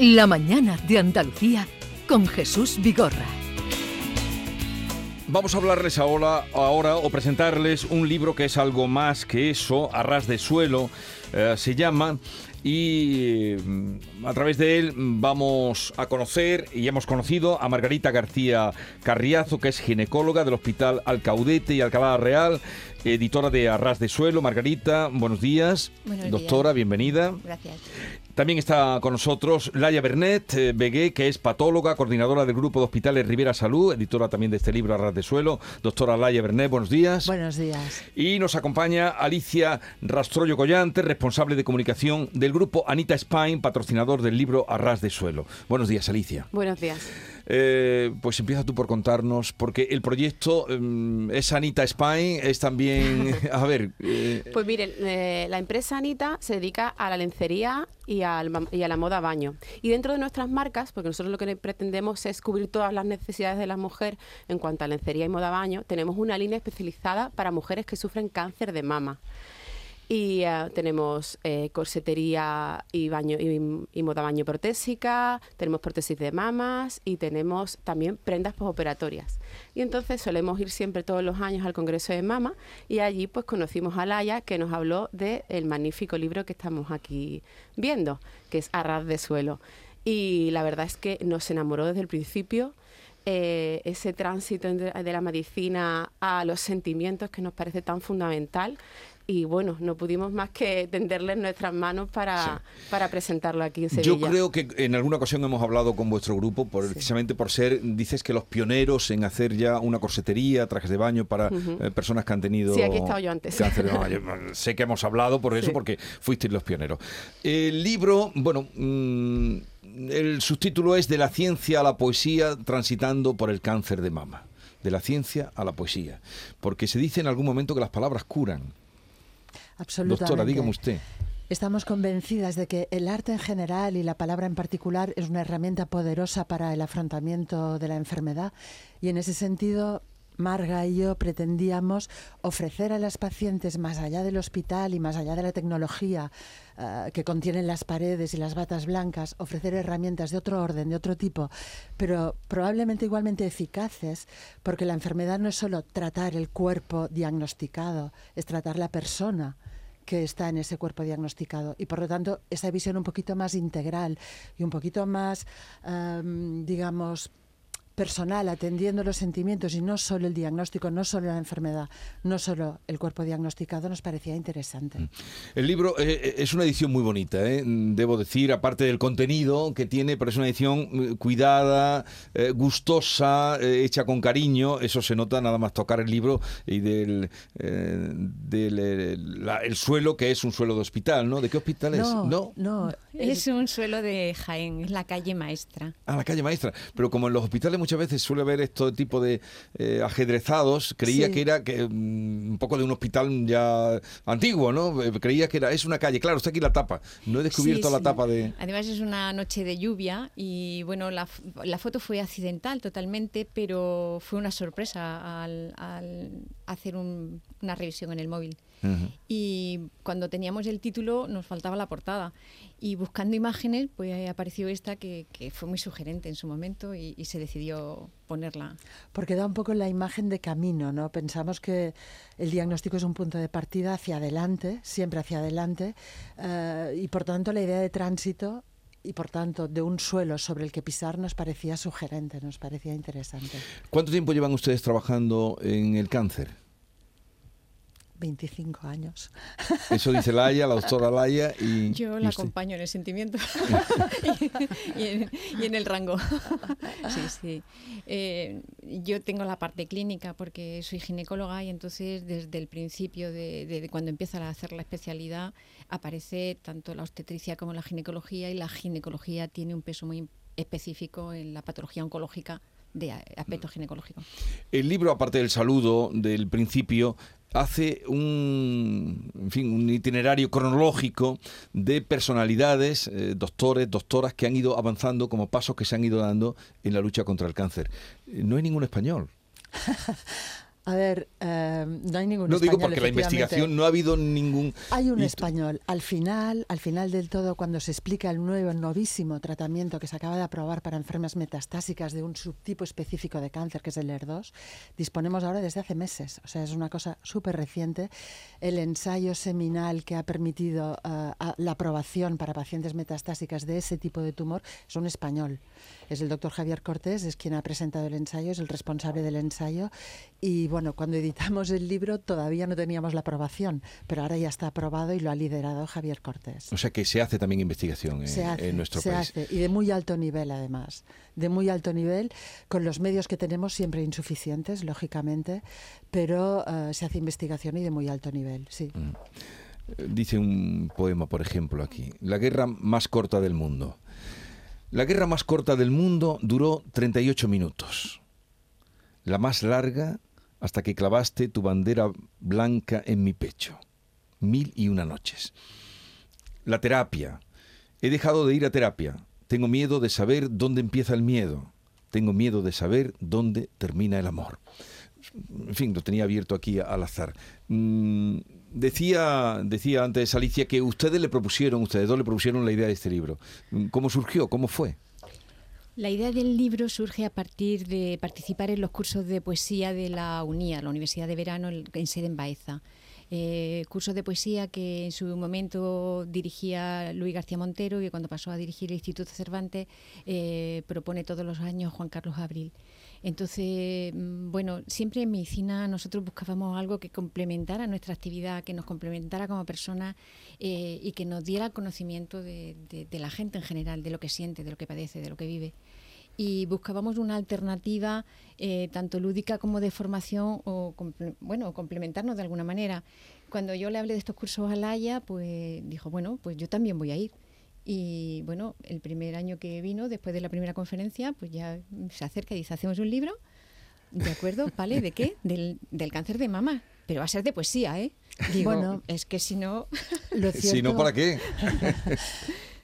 La mañana de Andalucía con Jesús Vigorra. Vamos a hablarles ahora, ahora o presentarles un libro que es algo más que eso, a ras de suelo, eh, se llama y mm, a través de él vamos a conocer y hemos conocido a Margarita García Carriazo, que es ginecóloga del Hospital Alcaudete y Alcalá Real, editora de Arras de Suelo. Margarita, buenos días. Buenos Doctora, días. bienvenida. Gracias. También está con nosotros Laia Bernet, eh, Begué, que es patóloga, coordinadora del Grupo de Hospitales Rivera Salud, editora también de este libro Arras de Suelo. Doctora Laia Bernet, buenos días. Buenos días. Y nos acompaña Alicia Rastrollo Collante, responsable de comunicación del grupo Anita Spain, patrocinador del libro Arras de Suelo. Buenos días, Alicia. Buenos días. Eh, pues empieza tú por contarnos, porque el proyecto mm, es Anita Spain, es también. A ver. eh, Pues miren, eh, la empresa Anita se dedica a la lencería y, y a la moda baño. Y dentro de nuestras marcas, porque nosotros lo que pretendemos es cubrir todas las necesidades de la mujer en cuanto a lencería y moda baño, tenemos una línea especializada para mujeres que sufren cáncer de mama. Y eh, tenemos eh, corsetería y baño y, moda baño protésica, tenemos prótesis de mamas y tenemos también prendas postoperatorias. Y entonces solemos ir siempre todos los años al Congreso de Mama y allí pues conocimos a Laia que nos habló del magnífico libro que estamos aquí viendo, que es Arras de Suelo. Y la verdad es que nos enamoró desde el principio eh, ese tránsito de la medicina a los sentimientos que nos parece tan fundamental. Y bueno, no pudimos más que tenderles nuestras manos para, para presentarlo aquí en Sevilla. Yo creo que en alguna ocasión hemos hablado con vuestro grupo, por- precisamente por ser, dices que los pioneros en hacer ya una corsetería, trajes de baño para eh, personas que han tenido. Sí, aquí he estado yo antes. cáncer mama. Yo, sé que hemos hablado por eso, porque fuisteis los pioneros. El libro, bueno. mm, el subtítulo es De la ciencia a la poesía transitando por el cáncer de mama. De la ciencia a la poesía. Porque se dice en algún momento que las palabras curan. Absolutamente. Doctora, dígame usted. Estamos convencidas de que el arte en general y la palabra en particular es una herramienta poderosa para el afrontamiento de la enfermedad y en ese sentido Marga y yo pretendíamos ofrecer a las pacientes más allá del hospital y más allá de la tecnología ah, que contienen las paredes y las batas blancas, ofrecer herramientas de otro orden, de otro tipo, pero probablemente igualmente eficaces, porque la enfermedad no es solo tratar el cuerpo diagnosticado, es tratar la persona que está en ese cuerpo diagnosticado. Y por lo tanto esa visión un poquito más integral y un poquito más, em, digamos, personal, atendiendo los sentimientos y no solo el diagnóstico, no solo la enfermedad, no solo el cuerpo diagnosticado, nos parecía interesante. El libro eh, es una edición muy bonita, ¿eh? debo decir, aparte del contenido que tiene, pero es una edición eh, cuidada, eh, gustosa, eh, hecha con cariño. Eso se nota nada más tocar el libro y del, eh, del eh, la- el suelo, que es un suelo de hospital, ¿no? ¿De qué hospital es? No, no, Es un suelo de Jaén, es la calle maestra. A la calle maestra. Pero como en los hospitales muchas veces suele haber este tipo de eh, ajedrezados, creía Sí. que era que, mm, un poco de un hospital ya antiguo, ¿no? Eh, Creía que era, es una calle. Claro, está aquí la tapa. No he descubierto Sí, la tapa de... Además es una noche de lluvia y bueno, la, la foto fue accidental totalmente, pero fue una sorpresa al, al hacer un- una revisión en el móvil. Ujú. Y cuando teníamos el título nos faltaba la portada. Y buscando imágenes, pues apareció esta que, que fue muy sugerente en su momento y, y se decidió ponerla. porque da un poco la imagen de camino, ¿no? Pensamos que el diagnóstico es un punto de partida hacia adelante, siempre hacia adelante, eh, y por tanto la idea de tránsito y por tanto de un suelo sobre el que pisar nos parecía sugerente, nos parecía interesante. ¿Cuánto tiempo llevan ustedes trabajando en el cáncer? 25 años. Eso dice Laia, la doctora Laia y... Yo la acompaño en el sentimiento y, en, y en el rango. Sí, sí. Eh, yo tengo la parte clínica porque soy ginecóloga y entonces desde el principio de, de- de cuando empieza a hacer la especialidad aparece tanto la obstetricia como la ginecología y la ginecología tiene un peso muy específico en la patología oncológica de a- aspecto ginecológico. El libro, aparte del saludo del principio, hace un, en fin, un itinerario cronológico de personalidades, eh, doctores, doctoras que han ido avanzando como pasos que se han ido dando en la lucha contra el cáncer. Eh, No hay ningún español. A ver, eh, no hay ningún No digo porque la investigación no ha habido ningún... Hay un español. Al final, al final del todo, cuando se explica el nuevo, novísimo tratamiento que se acaba de aprobar para enfermas metastásicas de un subtipo específico de cáncer, que es el ER2, disponemos ahora desde hace meses. O sea, es una cosa súper reciente. El ensayo seminal que ha permitido eh, la aprobación para pacientes metastásicas de ese tipo de tumor es un español. Es el doctor Javier Cortés, es quien ha presentado el ensayo, es el responsable del ensayo. Y bueno, cuando editamos el libro todavía no teníamos la aprobación, pero ahora ya está aprobado y lo ha liderado Javier Cortés. O sea que se hace también investigación en, Se hace, en nuestro se país. hace, y de muy alto nivel además, de muy alto nivel, con los medios que tenemos siempre insuficientes, lógicamente, pero eh, se hace investigación y de muy alto nivel, sí. Eh, Dice un poema, por ejemplo, aquí. La guerra más corta del mundo. La guerra más corta del mundo duró 38 minutos. La más larga hasta que clavaste tu bandera blanca en mi pecho. Mil y una noches. La terapia. He dejado de ir a terapia. Tengo miedo de saber dónde empieza el miedo. Tengo miedo de saber dónde termina el amor. En fin, lo tenía abierto aquí al azar. Mm, decía, decía antes Alicia que ustedes le propusieron, ustedes dos le propusieron la idea de este libro. Mm, ¿Cómo surgió? ¿Cómo fue? La idea del libro surge a partir de participar en los cursos de poesía de la UNIA, la Universidad de Verano en sede en Baeza. Eh, cursos de poesía que en su momento dirigía Luis García Montero y cuando pasó a dirigir el Instituto Cervantes eh, propone todos los años Juan Carlos Abril. Entonces, mm, bueno, siempre en medicina nosotros buscábamos algo que complementara nuestra actividad, que nos complementara como personas eh, y que nos diera conocimiento de, de- de la gente en general, de lo que siente, de lo que padece, de lo que vive. Y buscábamos una alternativa eh, tanto lúdica como de formación o bueno, complementarnos de alguna manera. Cuando yo le hablé de estos cursos a Laia, pues dijo, bueno, pues yo también voy a ir. Y bueno, el primer año que vino, después de la primera conferencia, pues ya se acerca y dice, hacemos un libro. ¿De acuerdo? ¿Vale? ¿De qué? Del, del cáncer de mama. Pero va a ser de poesía, ¿eh? Digo, Bueno. es que si no... Lo Si no, cierto- ¿para qué?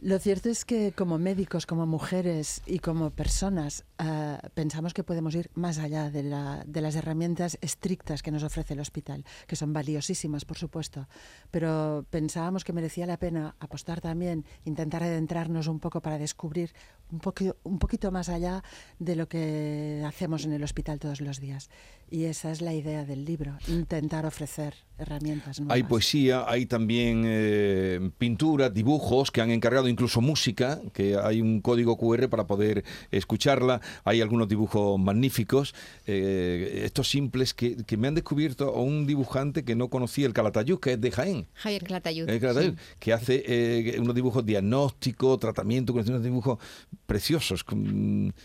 Lo cierto es que como médicos, como mujeres y como personas, eh, pensamos que podemos ir más allá de, la- de las herramientas estrictas que nos ofrece el hospital, que son valiosísimas, por supuesto, pero pensábamos que merecía la pena apostar también, intentar adentrarnos un poco para descubrir un, poquito, un poquito más allá de lo que hacemos en el hospital todos los días. Y esa es la idea del libro, intentar ofrecer herramientas. Hay poesía, hay también eh, pintura, dibujos que han encargado, incluso música, que hay un código QR para poder escucharla. Hay algunos dibujos magníficos, eh, estos simples que, que me han descubierto a un dibujante que no conocía, el Calatayud, que es de Jaén. Javier Calatayud, sí. que hace eh, unos dibujos diagnóstico, tratamiento, con unos dibujos preciosos,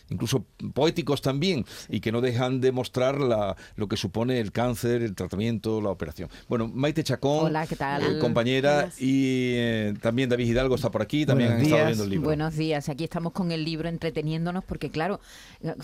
incluso poéticos también, y que no dejan de mostrar la- lo que supone el cáncer, el tratamiento, la operación. Bueno, Maite Chacón, Hola, ¿qué tal? eh, compañera, y eh, también David Hidalgo está por aquí, también Buenos han estado días. viendo el libro. Buenos días, aquí estamos con el libro entreteniéndonos porque claro, eh,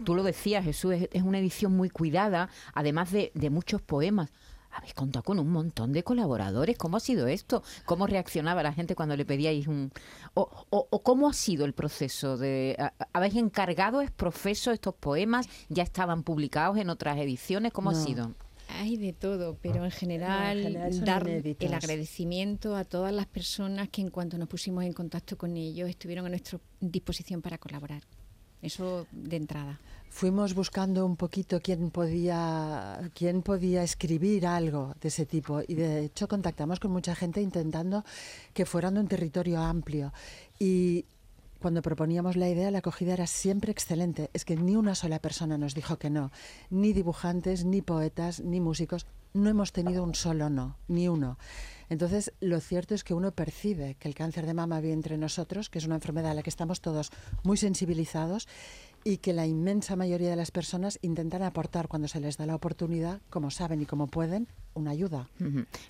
tú lo decías Jesús, es, es una edición muy cuidada, además de, de muchos poemas. Habéis contado con un montón de colaboradores. ¿Cómo ha sido esto? ¿Cómo reaccionaba la gente cuando le pedíais un... o, o- o cómo ha sido el proceso de... ¿Habéis encargado es profeso estos poemas? ¿Ya estaban publicados en otras ediciones? ¿Cómo ha sido? Hay de todo, pero en general, dar inéditos. el agradecimiento a todas las personas que en cuanto nos pusimos en contacto con ellos estuvieron a nuestra disposición para colaborar. Eso de entrada. Fuimos buscando un poquito quién podía, quién podía escribir algo de ese tipo y de hecho contactamos con mucha gente intentando que fueran de un territorio amplio y cuando proponíamos la idea la acogida era siempre excelente. Es que ni una sola persona nos dijo que no, ni dibujantes, ni poetas, ni músicos. No hemos tenido un solo no, ni uno. Entonces, lo cierto es que uno percibe que el cáncer de mama vive entre nosotros, que es una enfermedad a la que estamos todos muy sensibilizados y que la inmensa mayoría de las personas intentan aportar cuando se les da la oportunidad, como saben y como pueden, una ayuda.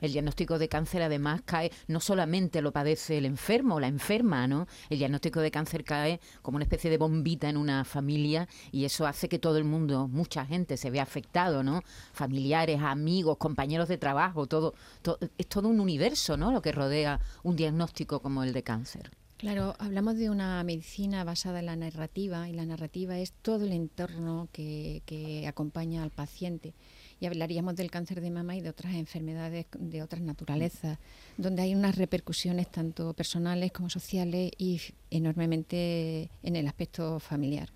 El diagnóstico de cáncer además cae, no solamente lo padece el enfermo o la enferma, ¿no? El diagnóstico de cáncer cae como una especie de bombita en una familia y eso hace que todo el mundo, mucha gente se vea afectado, ¿no? Familiares, amigos, compañeros de trabajo, todo, to- es todo un universo, ¿no? Lo que rodea un diagnóstico como el de cáncer. Claro, hablamos de una medicina basada en la narrativa y la narrativa es todo el entorno que, que acompaña al paciente. y hablaríamos del cáncer de mama y de otras enfermedades de otras naturalezas, donde hay unas repercusiones tanto personales como sociales y enormemente en el aspecto familiar.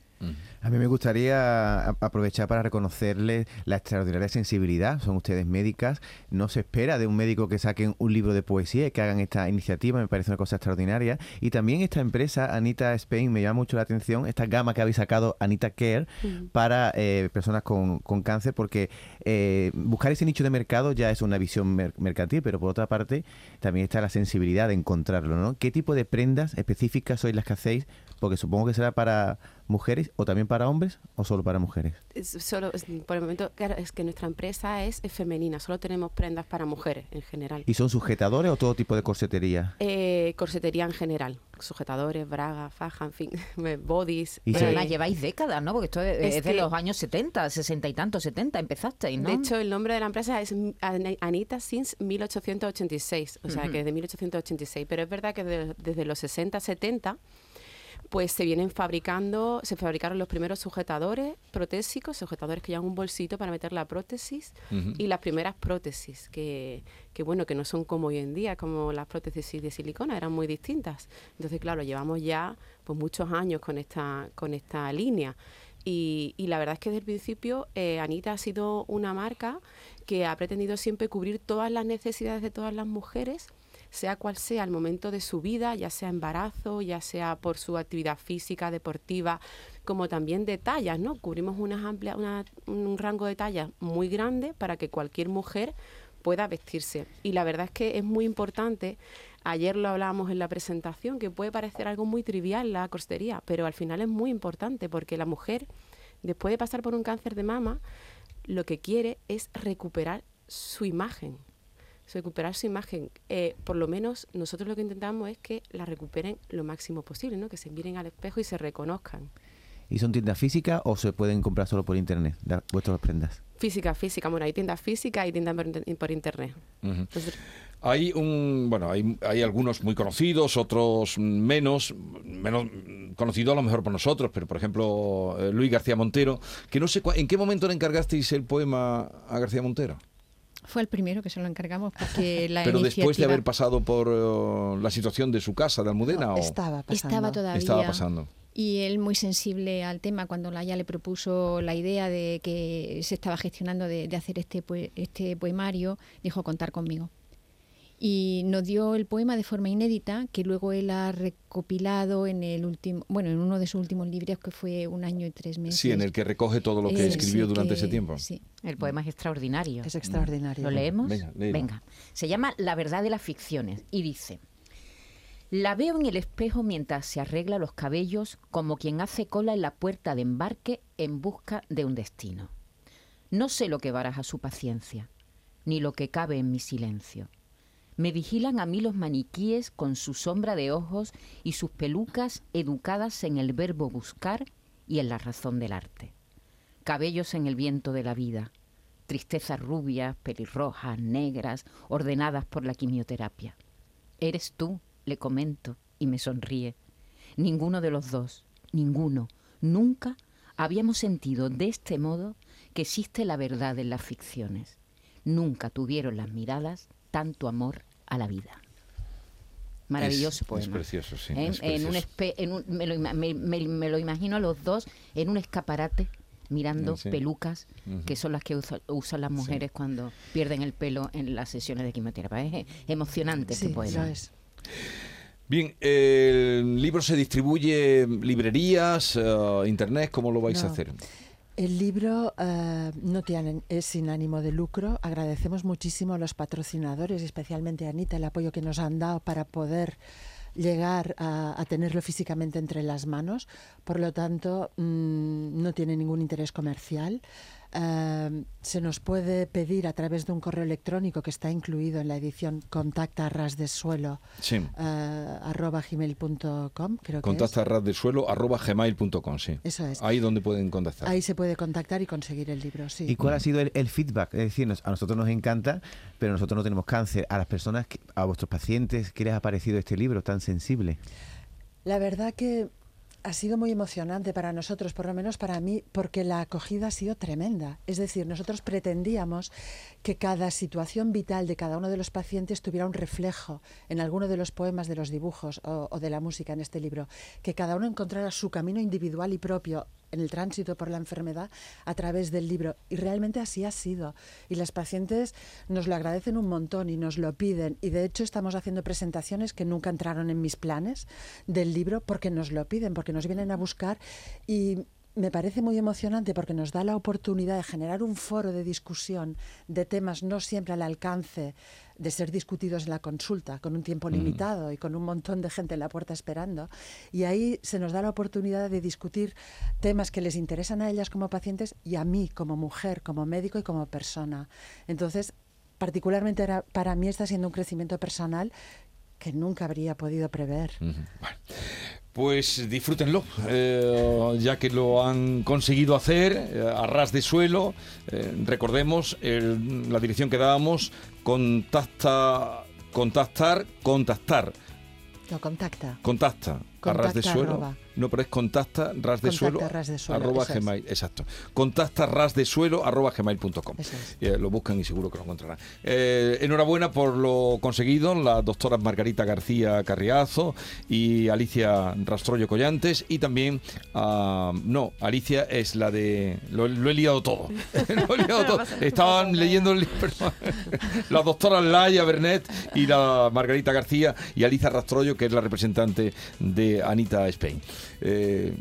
A mí me gustaría aprovechar para reconocerles la extraordinaria sensibilidad. Son ustedes médicas. No se espera de un médico que saquen un libro de poesía y que hagan esta iniciativa. Me parece una cosa extraordinaria. Y también esta empresa, Anita Spain, me llama mucho la atención. Esta gama que habéis sacado, Anita Care, para eh, personas con, cáncer, porque eh, buscar ese nicho de mercado ya es una visión mercantil, pero por otra parte también está la sensibilidad de encontrarlo. ¿no? ¿Qué tipo de prendas específicas sois las que hacéis? Porque supongo que será para mujeres o también para hombres o solo para mujeres? solo, por el momento, claro, es que nuestra empresa es, femenina, solo tenemos prendas para mujeres en general. ¿Y son sujetadores o todo tipo de corsetería? Eh, corsetería en general, sujetadores, bragas, faja, en fin, bodies. Y además lleváis décadas, ¿no? Porque esto es, de los años 70, 60 y tanto, 70, empezasteis, ¿no? De hecho, el nombre de la empresa es Anita since 1886, o sea, que es de 1886, pero es verdad que desde los 60, 70 pues se vienen fabricando, se fabricaron los primeros sujetadores protésicos, sujetadores que llevan un bolsito para meter la prótesis y las primeras prótesis que, que, bueno, que no son como hoy en día, como las prótesis de silicona, eran muy distintas. Entonces, claro, llevamos ya pues muchos años con esta, con esta línea. Y, y, la verdad es que desde el principio eh, Anita ha sido una marca que ha pretendido siempre cubrir todas las necesidades de todas las mujeres sea cual sea el momento de su vida, ya sea embarazo, ya sea por su actividad física, deportiva, como también de tallas, ¿no? Cubrimos una amplia, un rango de tallas muy grande para que cualquier mujer pueda vestirse. Y la verdad es que es muy importante, ayer lo hablábamos en la presentación, que puede parecer algo muy trivial la costería, pero al final es muy importante porque la mujer, después de pasar por un cáncer de mama, lo que quiere es recuperar su imagen recuperar su imagen. Eh, por lo menos nosotros lo que intentamos es que la recuperen lo máximo posible, ¿no? que se miren al espejo y se reconozcan. ¿Y son tiendas físicas o se pueden comprar solo por internet vuestras prendas? Física, física. Bueno, hay tiendas físicas y tiendas por, internet. hay un, bueno, hay, hay, algunos muy conocidos, otros menos, menos conocidos a lo mejor por nosotros, pero por ejemplo eh, Luis García Montero, que no sé en qué momento le encargasteis el poema a García Montero. Fue el primero que se lo encargamos porque la Pero después de haber pasado por eh, la situación de su casa de Almudena. estaba pasando. Estaba todavía. Estaba pasando. Y él muy sensible al tema cuando ya le propuso la idea de que se estaba gestionando de, de hacer este, este poemario, dijo contar conmigo y nos dio el poema de forma inédita que luego él ha recopilado en el último bueno en uno de sus últimos libros que fue un año y tres meses. Sí en el que recoge todo lo que eh, escribió durante ese tiempo. sí. el poema es extraordinario. Es extraordinario. Lo leemos venga, se llama la verdad de las ficciones y dice la veo en el espejo mientras se arregla los cabellos como quien hace cola en la puerta de embarque en busca de un destino. No sé lo que baraja su paciencia ni lo que cabe en mi silencio me vigilan a mí los maniquíes con su sombra de ojos y sus pelucas educadas en el verbo buscar y en la razón del arte. Cabellos en el viento de la vida, tristezas rubias, pelirrojas, negras, ordenadas por la quimioterapia. Eres tú, le comento, y me sonríe. Ninguno de los dos, ninguno, nunca habíamos sentido de este modo que existe la verdad en las ficciones. Nunca tuvieron las miradas tanto amor a la vida. Maravilloso poema. Es precioso, sí. En, un me, lo, imagino a los dos en un escaparate mirando pelucas, que son las que usan las mujeres cuando pierden el pelo en las sesiones de quimioterapia. Es emocionante este poema. Es. Bien, el libro se distribuye en librerías, eh, internet, ¿cómo lo vais a hacer? El libro eh, no tiene, es sin ánimo de lucro. Agradecemos muchísimo a los patrocinadores, especialmente a Anita, el apoyo que nos han dado para poder llegar a, tenerlo físicamente entre las manos. Por lo tanto, mm, no tiene ningún interés comercial. Em, se nos puede pedir a través de un correo electrónico que está incluido en la edición contacta ras de suelo sí. uh, arroba gmail.com creo contacta ras de suelo arroba gmail.com sí. Eso es. Ahí donde pueden contactar. Ahí se puede contactar y conseguir el libro sí. Y cuál ha sido el, feedback es decir a nosotros nos encanta pero nosotros no tenemos cáncer. A las personas a vuestros pacientes qué les ha parecido este libro tan sensible la verdad que ha sido muy emocionante para nosotros, por lo menos para mí, porque la acogida ha sido tremenda. Es decir, nosotros pretendíamos que cada situación vital de cada uno de los pacientes tuviera un reflejo en alguno de los poemas, de los dibujos o, de la música en este libro, que cada uno encontrara su camino individual y propio en el tránsito por la enfermedad a través del libro. Y realmente así ha sido. Y las pacientes nos lo agradecen un montón y nos lo piden. Y de hecho estamos haciendo presentaciones que nunca entraron en mis planes del libro porque nos lo piden, porque nos vienen a buscar y me parece muy emocionante porque nos da la oportunidad de generar un foro de discusión de temas no siempre al alcance de ser discutidos en la consulta, con un tiempo limitado y con un montón de gente en la puerta esperando. Y ahí se nos da la oportunidad de discutir temas que les interesan a ellas como pacientes y a mí como mujer, como médico y como persona. Entonces, particularmente para mí está siendo un crecimiento personal que nunca habría podido prever. Bueno, pues disfrútenlo, eh, ya que lo han conseguido hacer eh, a ras de suelo. Eh, recordemos el- la dirección que dábamos, contacta, contactar, contactar, Lo contacta. contacta, a ras de suelo. arroba. No, pero es contacta ras de suelo, ras de suelo, arroba es. gmail, exacto. Contacta ras de suelo arroba gmail.com. Es. Eh, lo buscan y seguro que lo encontrarán. Eh, enhorabuena por lo conseguido, las doctoras Margarita García Carriazo y Alicia Rastrollo Collantes y también, ah, no, Alicia es la de, lo, lo he liado todo, lo he liado todo. Estaban leyendo el libro, las doctoras Laia Bernet y la Margarita García y Alicia Rastrollo, que es la representante de Anita Spain. Eh,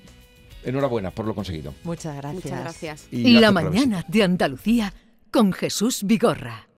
enhorabuena por lo conseguido. Muchas gracias. Muchas gracias. Y La mañana de Andalucía con Jesús Vigorra.